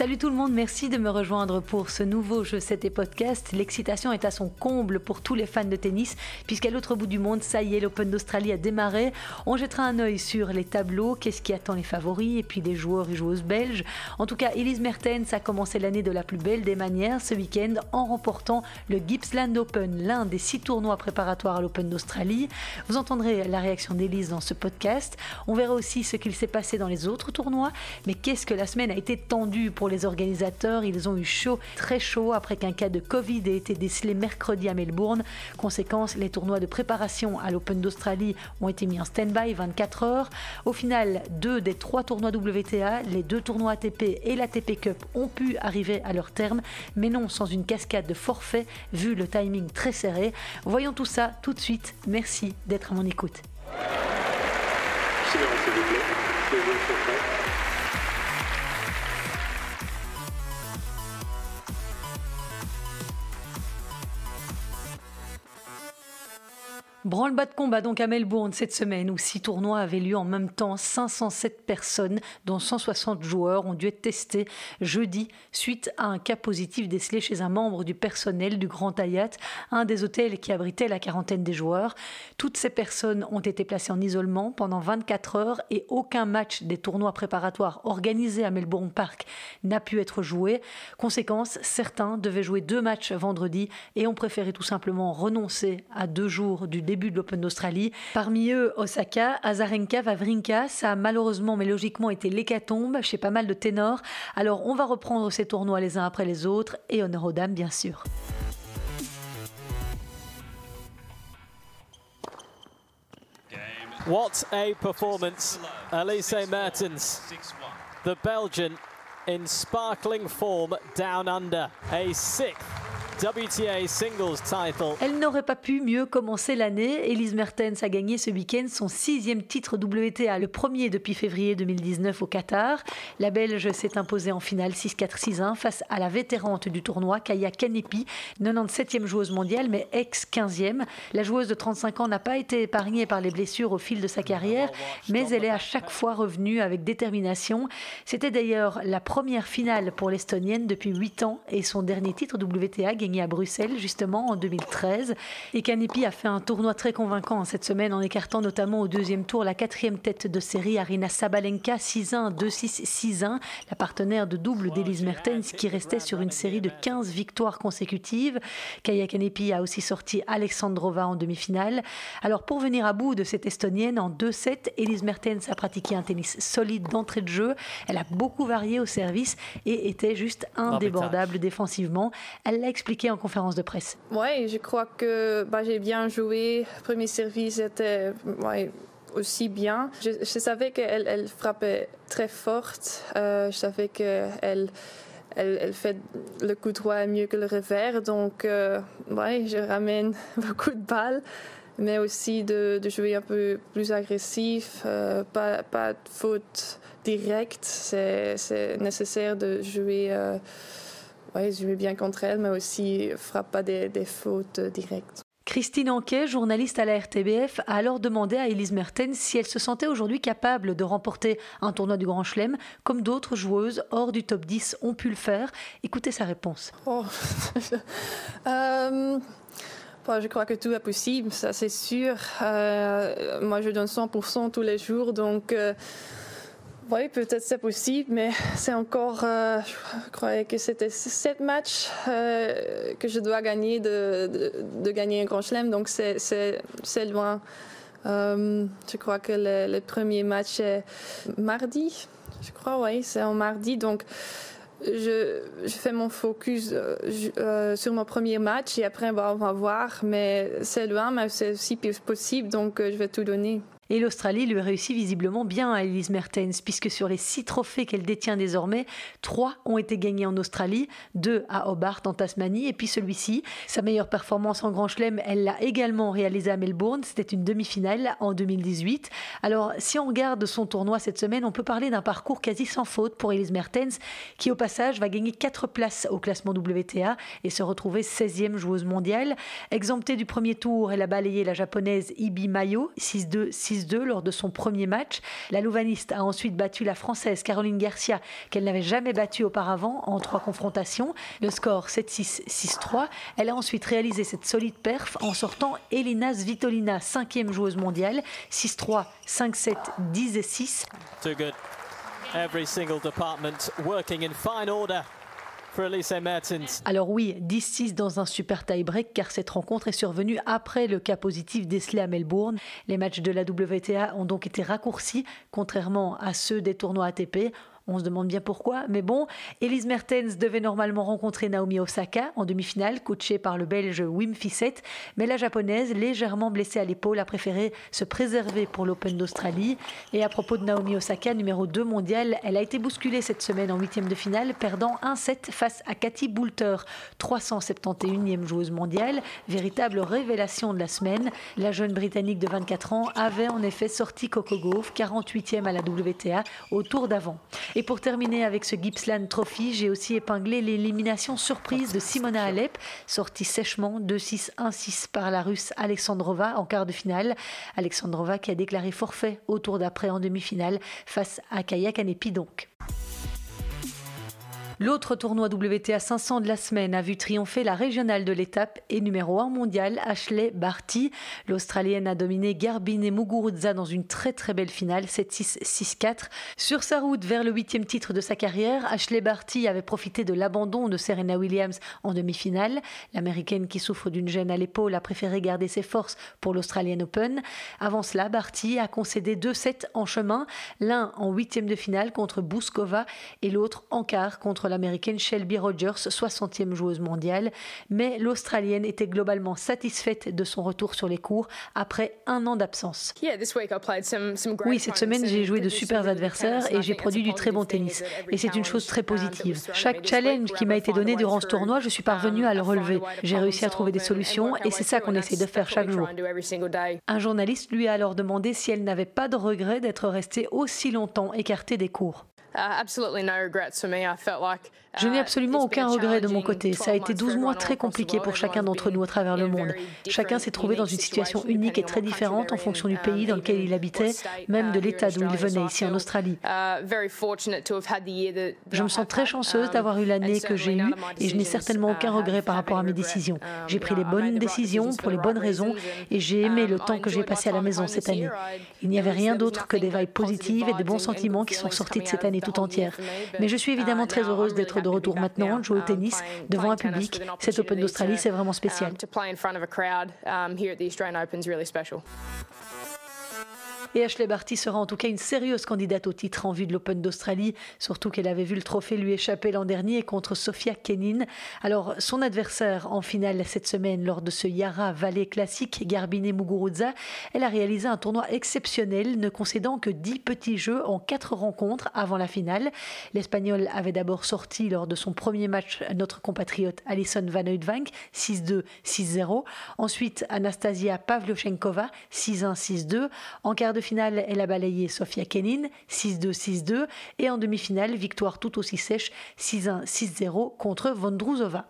Salut tout le monde, merci de me rejoindre pour ce nouveau jeu 7 et podcast. L'excitation est à son comble pour tous les fans de tennis, puisqu'à l'autre bout du monde, ça y est, l'Open d'Australie a démarré. On jettera un œil sur les tableaux, qu'est-ce qui attend les favoris, et puis les joueurs et joueuses belges. En tout cas, Elise Mertens a commencé l'année de la plus belle des manières ce week-end en remportant le Gippsland Open, l'un des six tournois préparatoires à l'Open d'Australie. Vous entendrez la réaction d'Elise dans ce podcast. On verra aussi ce qu'il s'est passé dans les autres tournois, mais qu'est-ce que la semaine a été tendue pour les organisateurs. Ils ont eu chaud, très chaud, après qu'un cas de Covid ait été décelé mercredi à Melbourne. Conséquence, les tournois de préparation à l'Open d'Australie ont été mis en stand-by 24 heures. Au final, deux des trois tournois WTA, les deux tournois ATP et l'ATP Cup ont pu arriver à leur terme, mais non sans une cascade de forfaits vu le timing très serré. Voyons tout ça tout de suite. Merci d'être à mon écoute. Branle-bas de combat donc à Melbourne cette semaine où six tournois avaient lieu en même temps. 507 personnes, dont 160 joueurs, ont dû être testés jeudi suite à un cas positif décelé chez un membre du personnel du Grand Hayat, un des hôtels qui abritait la quarantaine des joueurs. Toutes ces personnes ont été placées en isolement pendant 24 heures et aucun match des tournois préparatoires organisés à Melbourne Park n'a pu être joué. Conséquence, certains devaient jouer deux matchs vendredi et ont préféré tout simplement renoncer à deux jours du début de l'Open d'Australie. Parmi eux, Osaka, Azarenka, Vavrinka, ça a malheureusement mais logiquement été l'hécatombe chez pas mal de ténors. Alors on va reprendre ces tournois les uns après les autres et honneur aux dames bien sûr. What a performance, Elise Mertens, the Belgian in sparkling form down under, a sixth WTA Singles title. Elle n'aurait pas pu mieux commencer l'année. Elise Mertens a gagné ce week-end son sixième titre WTA, le premier depuis février 2019 au Qatar. La Belge s'est imposée en finale 6-4-6-1 face à la vétérante du tournoi, Kaya Kanepi, 97e joueuse mondiale mais ex-15e. La joueuse de 35 ans n'a pas été épargnée par les blessures au fil de sa carrière, mais elle est à chaque fois revenue avec détermination. C'était d'ailleurs la première finale pour l'Estonienne depuis 8 ans et son dernier titre WTA gagné à Bruxelles justement en 2013. Et Kanepi a fait un tournoi très convaincant cette semaine en écartant notamment au deuxième tour la quatrième tête de série Arina Sabalenka 6-1, 2-6, 6-1, la partenaire de double d'Elise Mertens qui restait sur une série de 15 victoires consécutives. Kaya Kanepi a aussi sorti Alexandrova en demi-finale. Alors pour venir à bout de cette Estonienne en 2-7, Elise Mertens a pratiqué un tennis solide d'entrée de jeu. Elle a beaucoup varié au service et était juste indébordable défensivement. Elle l'a expliqué en conférence de presse. Oui, je crois que bah, j'ai bien joué. Premier service était aussi bien. Je, savais qu'elle elle frappait très forte. Euh, je savais qu'elle elle, elle, fait le coup droit mieux que le revers. Donc, euh, ouais, je ramène beaucoup de balles, mais aussi de, jouer un peu plus agressif. Euh, pas de faute directe. C'est nécessaire de jouer oui, je vais bien contre elle, mais aussi frappe pas des, fautes directes. Christine Anquet, journaliste à la RTBF, a alors demandé à Elise Mertens si elle se sentait aujourd'hui capable de remporter un tournoi du Grand Chelem, comme d'autres joueuses hors du top 10 ont pu le faire. Écoutez sa réponse. Oh. euh... je crois que tout est possible, ça c'est sûr. Euh, moi, je donne 100% tous les jours, donc euh, oui, peut-être c'est possible, mais c'est encore, euh, je croyais que c'était sept matchs euh, que je dois gagner de, gagner un grand chelem, donc c'est loin. Euh, je crois que le, premier match est mardi, je crois, oui, c'est en mardi, donc je, je, fais mon focus sur mon premier match et après on va voir, mais c'est loin, mais c'est aussi possible, donc je vais tout donner. Et l'Australie lui réussit visiblement bien à Elise Mertens, puisque sur les six trophées qu'elle détient désormais, trois ont été gagnés en Australie, deux à Hobart en Tasmanie, et puis celui-ci. Sa meilleure performance en Grand Chelem, elle l'a également réalisée à Melbourne, c'était une demi-finale en 2018. Alors, si on regarde son tournoi cette semaine, on peut parler d'un parcours quasi sans faute pour Elise Mertens, qui au passage va gagner quatre places au classement WTA et se retrouver 16e joueuse mondiale. Exemptée du premier tour, elle a balayé la japonaise Ibi Mayo, 6-2, 6 6-2 lors de son premier match. La Louvaniste a ensuite battu la Française Caroline Garcia, qu'elle n'avait jamais battue auparavant en trois confrontations. Le score 7-6, 6-3. Elle a ensuite réalisé cette solide perf en sortant Elina Svitolina, cinquième joueuse mondiale, 6-3, 5-7, 10 6. Every single department working in fine order. Alors oui, 10-6 dans un super tie-break car cette rencontre est survenue après le cas positif décelé à Melbourne. Les matchs de la WTA ont donc été raccourcis, contrairement à ceux des tournois ATP. On se demande bien pourquoi, mais bon, Elise Mertens devait normalement rencontrer Naomi Osaka en demi-finale, coachée par le Belge Wim Fissette, mais la japonaise, légèrement blessée à l'épaule, a préféré se préserver pour l'Open d'Australie. Et à propos de Naomi Osaka, numéro 2 mondial, elle a été bousculée cette semaine en huitième de finale, perdant 1-7 face à Cathy Boulter, 371e joueuse mondiale, véritable révélation de la semaine. La jeune Britannique de 24 ans avait en effet sorti Coco Gauff, 48e à la WTA, au tour d'avant. Pour terminer avec ce Gippsland Trophy, j'ai aussi épinglé l'élimination surprise de Simona Alep, sortie sèchement 2-6-1-6 par la Russe Alexandrova en quart de finale. Alexandrova qui a déclaré forfait au tour d'après en demi-finale face à Kaya Kanepi donc. L'autre tournoi WTA 500 de la semaine a vu triompher la régionale de l'étape et numéro 1 mondial Ashley Barty. L'Australienne a dominé Garbine Muguruza dans une très très belle finale 7-6, 6-4. Sur sa route vers le huitième titre de sa carrière, Ashley Barty avait profité de l'abandon de Serena Williams en demi-finale. L'américaine qui souffre d'une gêne à l'épaule a préféré garder ses forces pour l'Australian Open. Avant cela, Barty a concédé deux sets en chemin, l'un en huitième de finale contre Bouskova et l'autre en quart contre l'américaine Shelby Rogers, 60e joueuse mondiale, mais l'Australienne était globalement satisfaite de son retour sur les cours après un an d'absence. Oui, cette semaine, j'ai joué de super adversaires et j'ai produit du très bon tennis. Et c'est une chose très positive. Chaque challenge qui m'a été donné durant ce tournoi, je suis parvenue à le relever. J'ai réussi à trouver des solutions et c'est ça qu'on essaie de faire chaque jour. Un journaliste lui a alors demandé si elle n'avait pas de regret d'être restée aussi longtemps écartée des cours. Uh, je n'ai uh, absolument aucun regret de mon côté. Ça a été 12 mois très compliqués pour chacun d'entre nous à travers le monde. Chacun s'est trouvé dans une situation unique et très différente en fonction du pays dans lequel il habitait, même de l'état d'où il venait ici en Australie. Uh, je me sens très chanceuse um, d'avoir eu l'année que j'ai eue et je n'ai certainement aucun regret par rapport à mes décisions. Um, j'ai pris les bonnes décisions pour les bonnes raisons et j'ai aimé le um, temps que j'ai passé à la maison cette année. Il n'y avait rien d'autre que des vibes positives et de bons sentiments qui sont sortis de cette année tout entière. Mais je suis évidemment très heureuse d'être de retour maintenant, de jouer au tennis devant un public. Cet Open d'Australie, c'est vraiment spécial. Et Ashley Barty sera en tout cas une sérieuse candidate au titre en vue de l'Open d'Australie, surtout qu'elle avait vu le trophée lui échapper l'an dernier contre Sofia Kenin. Alors, son adversaire en finale cette semaine lors de ce Yara Valley classique, Garbine Muguruza, elle a réalisé un tournoi exceptionnel, ne concédant que 10 petits jeux en 4 rencontres avant la finale. L'Espagnol avait d'abord sorti lors de son premier match notre compatriote Alison Van Oudvank, 6-2, 6-0. Ensuite, Anastasia Pavlyuchenkova, 6-1, 6-2. En quart de finale, elle a balayé Sofia Kenin, 6-2, 6-2. Et en demi-finale, victoire tout aussi sèche, 6-1, 6-0 contre Vondrouzova.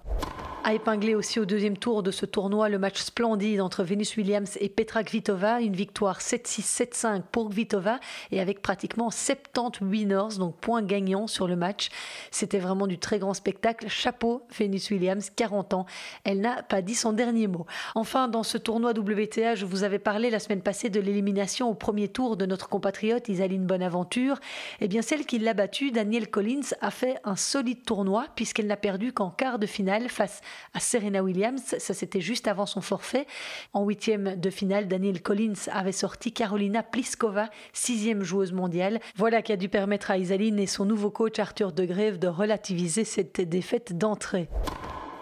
A épinglé aussi au deuxième tour de ce tournoi le match splendide entre Venus Williams et Petra Kvitova, une victoire 7-6, 7-5 pour Kvitova et avec pratiquement 70 winners, donc points gagnants sur le match. C'était vraiment du très grand spectacle. Chapeau Venus Williams, 40 ans. Elle n'a pas dit son dernier mot. Enfin, dans ce tournoi WTA, je vous avais parlé la semaine passée de l'élimination au premier tour de notre compatriote Isaline Bonaventure. Eh bien, celle qui l'a battue, Danielle Collins, a fait un solide tournoi puisqu'elle n'a perdu qu'en quart de finale face à Serena Williams. Ça, c'était juste avant son forfait. En huitième de finale, Daniel Collins avait sorti Carolina Pliskova, sixième joueuse mondiale. Voilà qui a dû permettre à Isaline et son nouveau coach Arthur De Greve de relativiser cette défaite d'entrée.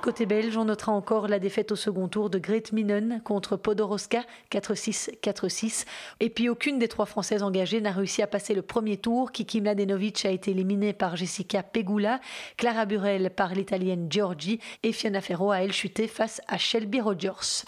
Côté belge, on notera encore la défaite au second tour de Grete Minen contre Podoroska 4-6, 4-6. Et puis aucune des trois Françaises engagées n'a réussi à passer le premier tour. Kiki Mladenovic a été éliminée par Jessica Pegula, Clara Burel par l'italienne Giorgi et Fiona Ferro a elle chuté face à Shelby Rogers.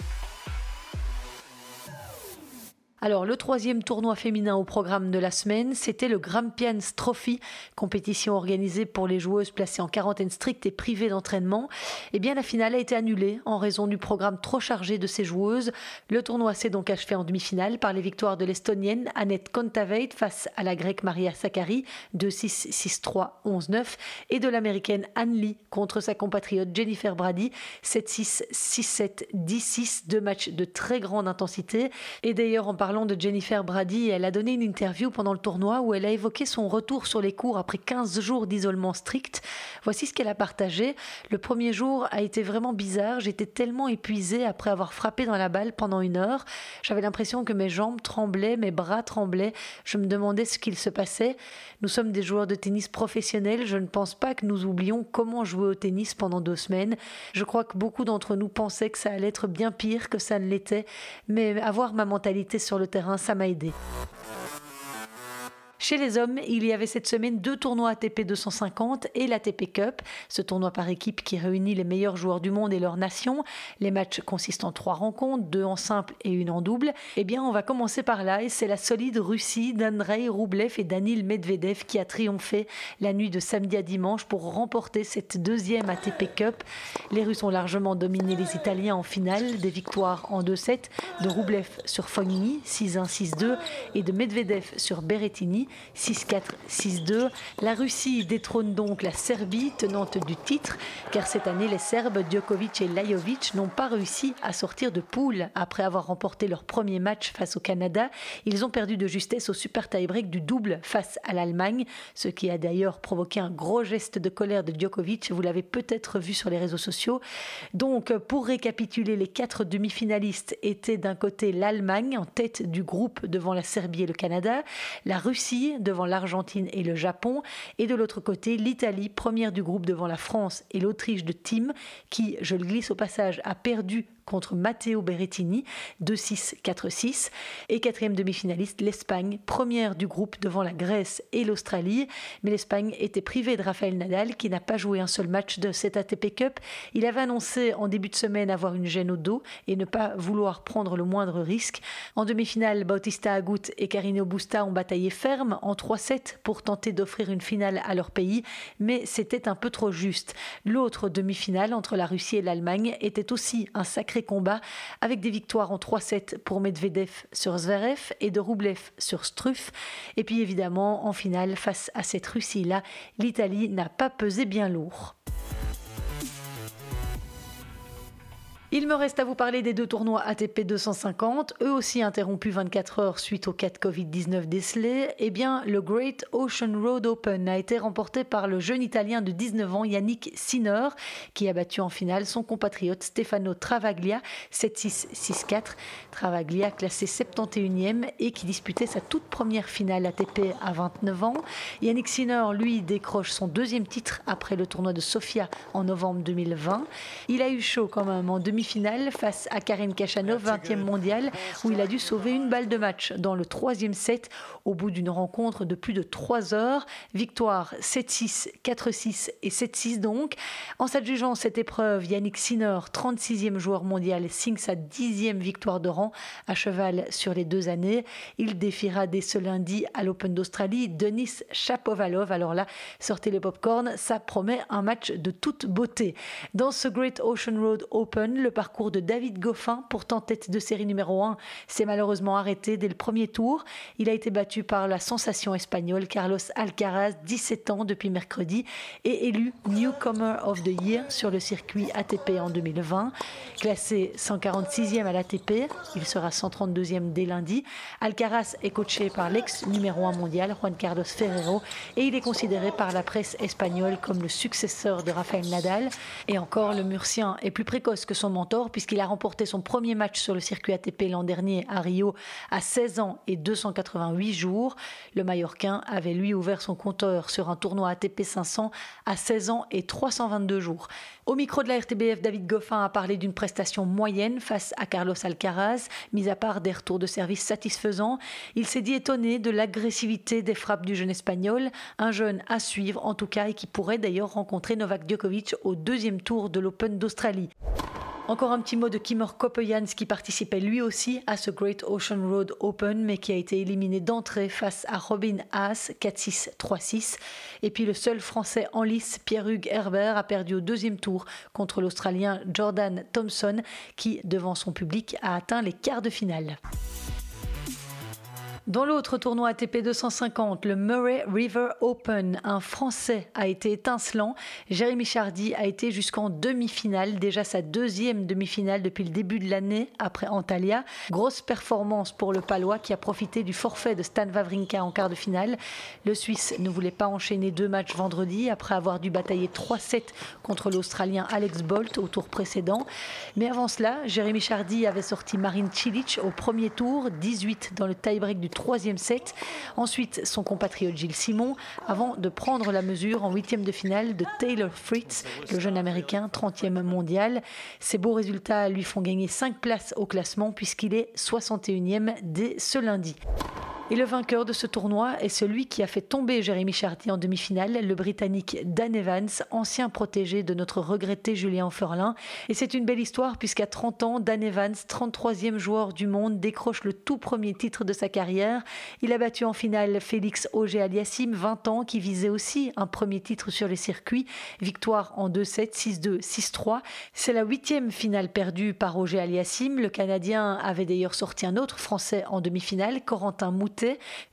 Alors, le troisième tournoi féminin au programme de la semaine, c'était le Grampians Trophy, compétition organisée pour les joueuses placées en quarantaine stricte et privées d'entraînement. Eh bien, la finale a été annulée en raison du programme trop chargé de ces joueuses. Le tournoi s'est donc achevé en demi-finale par les victoires de l'Estonienne Annette Kontaveit face à la Grecque Maria Sakkari 2-6, 6-3, 11-9 et de l'Américaine Anne Lee contre sa compatriote Jennifer Brady 7-6, 6-7, 10-6, deux matchs de très grande intensité. Et d'ailleurs, en de Jennifer Brady, elle a donné une interview pendant le tournoi où elle a évoqué son retour sur les cours après 15 jours d'isolement strict. Voici ce qu'elle a partagé. Le premier jour a été vraiment bizarre. J'étais tellement épuisée après avoir frappé dans la balle pendant une heure. J'avais l'impression que mes jambes tremblaient, mes bras tremblaient. Je me demandais ce qu'il se passait. Nous sommes des joueurs de tennis professionnels. Je ne pense pas que nous oublions comment jouer au tennis pendant deux semaines. Je crois que beaucoup d'entre nous pensaient que ça allait être bien pire que ça ne l'était. Mais avoir ma mentalité sur le terrain, ça m'a aidé. Chez les hommes, il y avait cette semaine deux tournois ATP 250 et l'ATP Cup, ce tournoi par équipe qui réunit les meilleurs joueurs du monde et leurs nations. Les matchs consistent en trois rencontres, deux en simple et une en double. Eh bien, on va commencer par là et c'est la solide Russie d'Andrei Roublev et Danil Medvedev qui a triomphé la nuit de samedi à dimanche pour remporter cette deuxième ATP Cup. Les Russes ont largement dominé les Italiens en finale, des victoires en 2-7 de Roublev sur Fognini 6-1, 6-2 et de Medvedev sur Berrettini 6-4, 6-2. La Russie détrône donc la Serbie, tenante du titre, car cette année, les Serbes, Djokovic et Lajovic, n'ont pas réussi à sortir de poule. Après avoir remporté leur premier match face au Canada, ils ont perdu de justesse au super tie-break du double face à l'Allemagne, ce qui a d'ailleurs provoqué un gros geste de colère de Djokovic. Vous l'avez peut-être vu sur les réseaux sociaux. Donc, pour récapituler, les quatre demi-finalistes étaient d'un côté l'Allemagne en tête du groupe devant la Serbie et le Canada, la Russie devant l'Argentine et le Japon, et de l'autre côté l'Italie, première du groupe devant la France et l'Autriche de Tim, qui, je le glisse au passage, a perdu contre Matteo Berrettini, 2-6, 4-6. Et quatrième demi-finaliste, l'Espagne, première du groupe devant la Grèce et l'Australie. Mais l'Espagne était privée de Rafael Nadal, qui n'a pas joué un seul match de cette ATP Cup. Il avait annoncé en début de semaine avoir une gêne au dos et ne pas vouloir prendre le moindre risque. En demi-finale, Bautista Agut et Carino Busta ont bataillé ferme en 3-7 pour tenter d'offrir une finale à leur pays, mais c'était un peu trop juste. L'autre demi-finale entre la Russie et l'Allemagne était aussi un sacré combat avec des victoires en 3-7 pour Medvedev sur Zverev et de Roublev sur Struff. Et puis évidemment, en finale, face à cette Russie-là, l'Italie n'a pas pesé bien lourd. Il me reste à vous parler des deux tournois ATP 250, eux aussi interrompus 24 heures suite au cas de Covid-19 décelé. Eh bien, le Great Ocean Road Open a été remporté par le jeune Italien de 19 ans, Yannick Sinner, qui a battu en finale son compatriote Stefano Travaglia 7-6-6-4. Travaglia classé 71e et qui disputait sa toute première finale ATP à 29 ans. Yannick Sinner, lui, décroche son deuxième titre après le tournoi de Sofia en novembre 2020. Il a eu chaud quand même en 2020 finale face à Karim Kachanov, 20e mondial, où il a dû sauver une balle de match dans le troisième set au bout d'une rencontre de plus de 3 heures. Victoire 7-6, 4-6 et 7-6 donc. En s'adjugeant cette épreuve, Yannick Sinner, 36e joueur mondial, signe sa 10e victoire de rang à cheval sur les deux années. Il défiera dès ce lundi à l'Open d'Australie Denis Chapovalov. Alors là, sortez le popcorn, ça promet un match de toute beauté. Dans ce Great Ocean Road Open, le parcours de David Goffin, pourtant tête de série numéro 1, s'est malheureusement arrêté dès le premier tour. Il a été battu par la sensation espagnole Carlos Alcaraz, 17 ans depuis mercredi, et élu Newcomer of the Year sur le circuit ATP en 2020. Classé 146e à l'ATP, il sera 132e dès lundi. Alcaraz est coaché par l'ex numéro 1 mondial Juan Carlos Ferrero et il est considéré par la presse espagnole comme le successeur de Rafael Nadal. Et encore, le Murcien est plus précoce que son puisqu'il a remporté son premier match sur le circuit ATP l'an dernier à Rio à 16 ans et 288 jours. Le Mallorquin avait lui ouvert son compteur sur un tournoi ATP 500 à 16 ans et 322 jours. Au micro de la RTBF, David Goffin a parlé d'une prestation moyenne face à Carlos Alcaraz, mis à part des retours de service satisfaisants. Il s'est dit étonné de l'agressivité des frappes du jeune espagnol, un jeune à suivre en tout cas et qui pourrait d'ailleurs rencontrer Novak Djokovic au deuxième tour de l'Open d'Australie. Encore un petit mot de Kimor Kopejans qui participait lui aussi à ce Great Ocean Road Open mais qui a été éliminé d'entrée face à Robin Haas 4-6 3-6 et puis le seul français en lice Pierre-Hugues Herbert a perdu au deuxième tour contre l'Australien Jordan Thompson qui devant son public a atteint les quarts de finale. Dans l'autre tournoi ATP 250, le Murray River Open, un Français a été étincelant. Jérémy Chardy a été jusqu'en demi-finale, déjà sa deuxième demi-finale depuis le début de l'année après Antalya. Grosse performance pour le Palois qui a profité du forfait de Stan Wawrinka en quart de finale. Le Suisse ne voulait pas enchaîner deux matchs vendredi après avoir dû batailler 3-7 contre l'Australien Alex Bolt au tour précédent. Mais avant cela, Jérémy Chardy avait sorti Marine Cilic au premier tour, 18 dans le tie-break du troisième set. Ensuite, son compatriote Gilles Simon, avant de prendre la mesure en huitième de finale de Taylor Fritz, le jeune américain, 30e mondial. Ces beaux résultats lui font gagner 5 places au classement puisqu'il est 61e dès ce lundi. Et le vainqueur de ce tournoi est celui qui a fait tomber Jérémy Chardy en demi-finale, le Britannique Dan Evans, ancien protégé de notre regretté Julien Ferlin. Et c'est une belle histoire puisqu'à 30 ans, Dan Evans, 33e joueur du monde, décroche le tout premier titre de sa carrière. Il a battu en finale Félix Auger-Aliassime, 20 ans, qui visait aussi un premier titre sur les circuits. Victoire en 2-7, 6-2, 6-3. C'est la huitième finale perdue par Auger-Aliassime. Le Canadien avait d'ailleurs sorti un autre Français en demi-finale, Corentin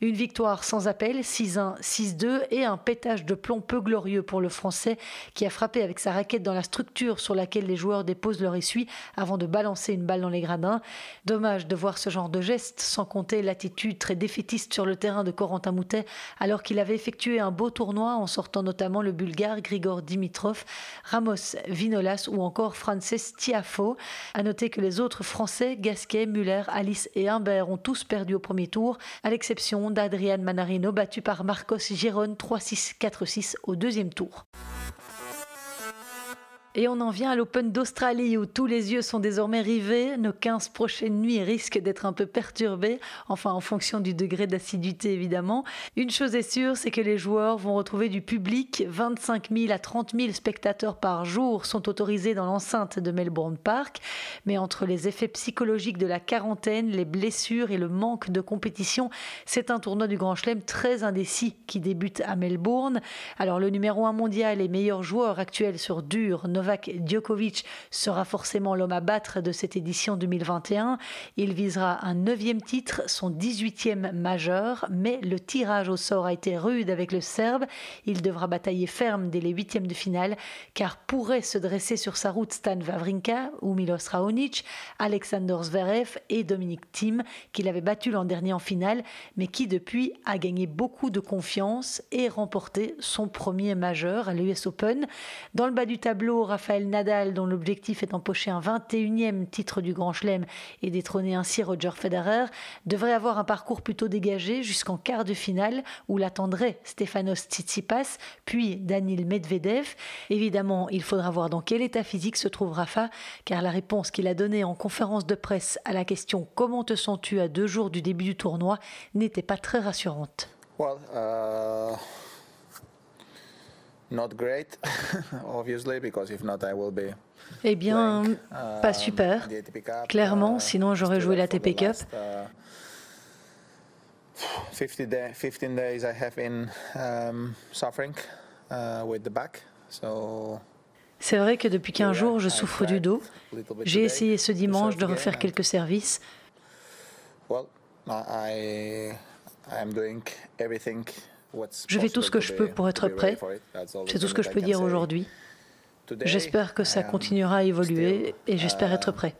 Une victoire sans appel, 6-1, 6-2 et un pétage de plomb peu glorieux pour le Français qui a frappé avec sa raquette dans la structure sur laquelle les joueurs déposent leur essuie avant de balancer une balle dans les gradins. Dommage de voir ce genre de geste, sans compter l'attitude très défaitiste sur le terrain de Corentin Moutet alors qu'il avait effectué un beau tournoi en sortant notamment le bulgare Grigor Dimitrov, Ramos Vinolas ou encore Frances Tiafo. À noter que les autres Français, Gasquet, Muller, Alice et Humbert ont tous perdu au premier tour l'exception d'Adrian Manarino battu par Marcos Giron 3-6, 4-6 au deuxième tour. Et on en vient à l'Open d'Australie où tous les yeux sont désormais rivés. Nos 15 prochaines nuits risquent d'être un peu perturbées, enfin en fonction du degré d'assiduité évidemment. Une chose est sûre, c'est que les joueurs vont retrouver du public. 25 000 à 30 000 spectateurs par jour sont autorisés dans l'enceinte de Melbourne Park. Mais entre les effets psychologiques de la quarantaine, les blessures et le manque de compétition, c'est un tournoi du Grand Chelem très indécis qui débute à Melbourne. Alors le numéro 1 mondial et meilleur joueur actuel sur dur, Novak Djokovic sera forcément l'homme à battre de cette édition 2021. Il visera un neuvième titre, son 18e majeur, mais le tirage au sort a été rude avec le Serbe. Il devra batailler ferme dès les huitièmes de finale, car pourrait se dresser sur sa route Stan Wawrinka ou Milos Raonic, Alexander Zverev et Dominic Thiem, qu'il avait battu l'an dernier en finale, mais qui depuis a gagné beaucoup de confiance et remporté son premier majeur à l'US Open. Dans le bas du tableau, Raphaël Nadal, dont l'objectif est d'empocher un 21e titre du Grand Chelem et détrôner ainsi Roger Federer, devrait avoir un parcours plutôt dégagé jusqu'en quart de finale où l'attendrait Stefanos Tsitsipas, puis Daniil Medvedev. Évidemment, il faudra voir dans quel état physique se trouve Rafa, car la réponse qu'il a donnée en conférence de presse à la question Comment te sens-tu à deux jours du début du tournoi n'était pas très rassurante. Uh, eh bien, pas um, super. Clairement, uh, sinon j'aurais joué la TP Cup. 15 uh, days I have in um, suffering uh, with the back, so c'est vrai que depuis 15 jours, je souffre du dos. J'ai essayé ce dimanche de refaire quelques services. Je fais tout ce que je peux pour être prêt. C'est tout ce que je peux dire aujourd'hui. J'espère que ça continuera à évoluer et j'espère être prêt.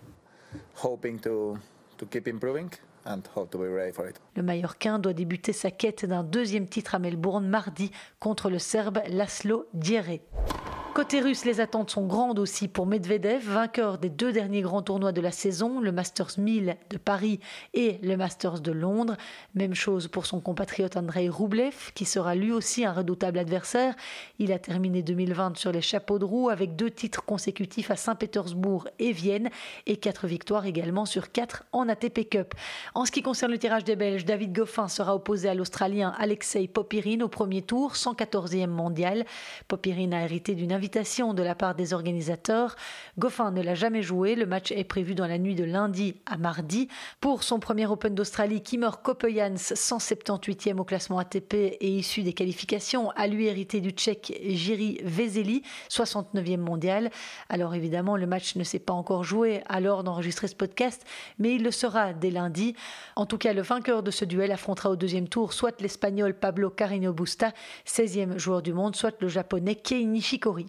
Le Mallorquin doit débuter sa quête d'un deuxième titre à Melbourne mardi contre le Serbe Laszlo Djere. Côté russe, les attentes sont grandes aussi pour Medvedev, vainqueur des deux derniers grands tournois de la saison, le Masters 1000 de Paris et le Masters de Londres. Même chose pour son compatriote Andrei Rublev, qui sera lui aussi un redoutable adversaire. Il a terminé 2020 sur les chapeaux de roue avec deux titres consécutifs à Saint-Pétersbourg et Vienne et quatre victoires également sur quatre en ATP Cup. En ce qui concerne le tirage des Belges, David Goffin sera opposé à l'Australien Alexei Popirin au premier tour, 114e mondial. Popirin a hérité d'une invitation de la part des organisateurs. Goffin ne l'a jamais joué. Le match est prévu dans la nuit de lundi à mardi. Pour son premier Open d'Australie, Kimmer Kopejans, 178e au classement ATP et issu des qualifications, a lui hérité du tchèque Jiri Vezeli, 69e mondial. Alors évidemment, le match ne s'est pas encore joué à l'heure d'enregistrer ce podcast, mais il le sera dès lundi. En tout cas, le vainqueur de ce duel affrontera au deuxième tour soit l'Espagnol Pablo Carino Busta, 16e joueur du monde, soit le Japonais Kei Nishikori.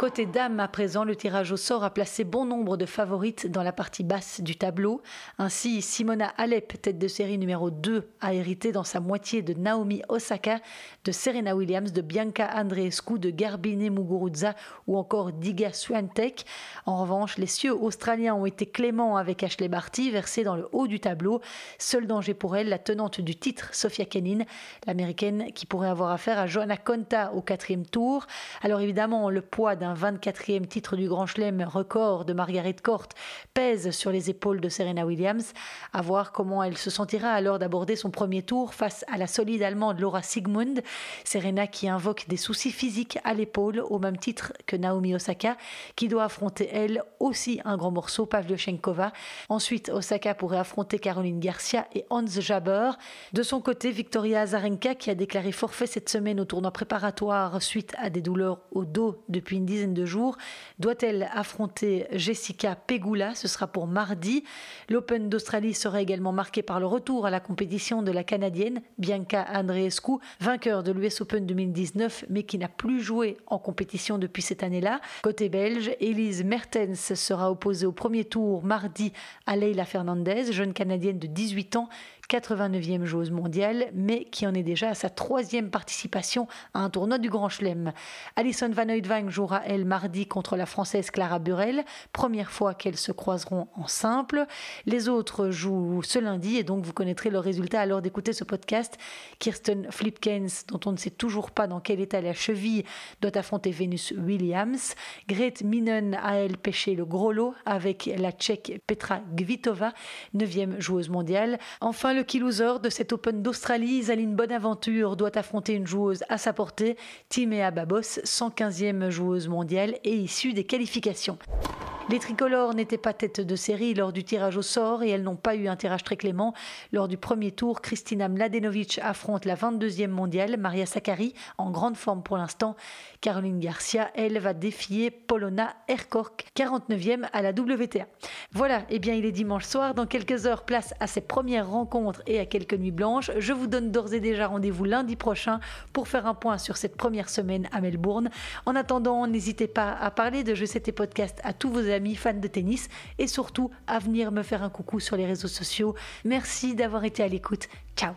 Côté dames, à présent, le tirage au sort a placé bon nombre de favorites dans la partie basse du tableau. Ainsi, Simona Alep, tête de série numéro 2, a hérité dans sa moitié de Naomi Osaka, de Serena Williams, de Bianca Andreescu, de Garbine Muguruza ou encore Diga Swiatek. En revanche, les cieux australiens ont été cléments avec Ashley Barty, versée dans le haut du tableau. Seul danger pour elle, la tenante du titre, Sofia Kenin, l'américaine qui pourrait avoir affaire à Joanna Conta au quatrième tour. Alors évidemment, le poids d'un 24e titre du Grand Chelem record de Margaret Court pèse sur les épaules de Serena Williams. À voir comment elle se sentira alors d'aborder son premier tour face à la solide allemande Laura Sigmund. Serena qui invoque des soucis physiques à l'épaule au même titre que Naomi Osaka qui doit affronter elle aussi un grand morceau Pavlyuchenkova. Ensuite, Osaka pourrait affronter Caroline Garcia et Hans Jaber. De son côté, Victoria Azarenka qui a déclaré forfait cette semaine au tournoi préparatoire suite à des douleurs au dos depuis une dizaine de jours. Doit-elle affronter Jessica Pegula? Ce sera pour mardi. L'Open d'Australie sera également marqué par le retour à la compétition de la Canadienne Bianca Andreescu, vainqueur de l'US Open 2019, mais qui n'a plus joué en compétition depuis cette année-là. Côté belge, Elise Mertens sera opposée au premier tour mardi à Leila Fernandez, jeune Canadienne de 18 ans 89e joueuse mondiale, mais qui en est déjà à sa troisième participation à un tournoi du Grand Chelem. Alison Van Oudvang jouera, elle, mardi contre la Française Clara Burel, première fois qu'elles se croiseront en simple. Les autres jouent ce lundi, et donc vous connaîtrez le résultat à l'heure d'écouter ce podcast. Kirsten Flipkens, dont on ne sait toujours pas dans quel état la cheville, doit affronter Venus Williams. Grete Minen a, elle, pêché le gros lot avec la Tchèque Petra Gvitova, 9e joueuse mondiale. Enfin, le key loser de cet Open d'Australie, Zaline Bonaventure, doit affronter une joueuse à sa portée, Timea Babos, 115e joueuse mondiale et issue des qualifications. Les tricolores n'étaient pas tête de série lors du tirage au sort et elles n'ont pas eu un tirage très clément. Lors du premier tour, Kristina Mladenovic affronte la 22e mondiale, Maria Sakkari, en grande forme pour l'instant. Caroline Garcia, elle, va défier Polona Erkork, 49e à la WTA. Voilà, eh bien il est dimanche soir, dans quelques heures, place à ces premières rencontres et à quelques nuits blanches. Je vous donne d'ores et déjà rendez-vous lundi prochain pour faire un point sur cette première semaine à Melbourne. En attendant, n'hésitez pas à parler de Jeux et Podcast à tous vos amis fans de tennis et surtout à venir me faire un coucou sur les réseaux sociaux. Merci d'avoir été à l'écoute. Ciao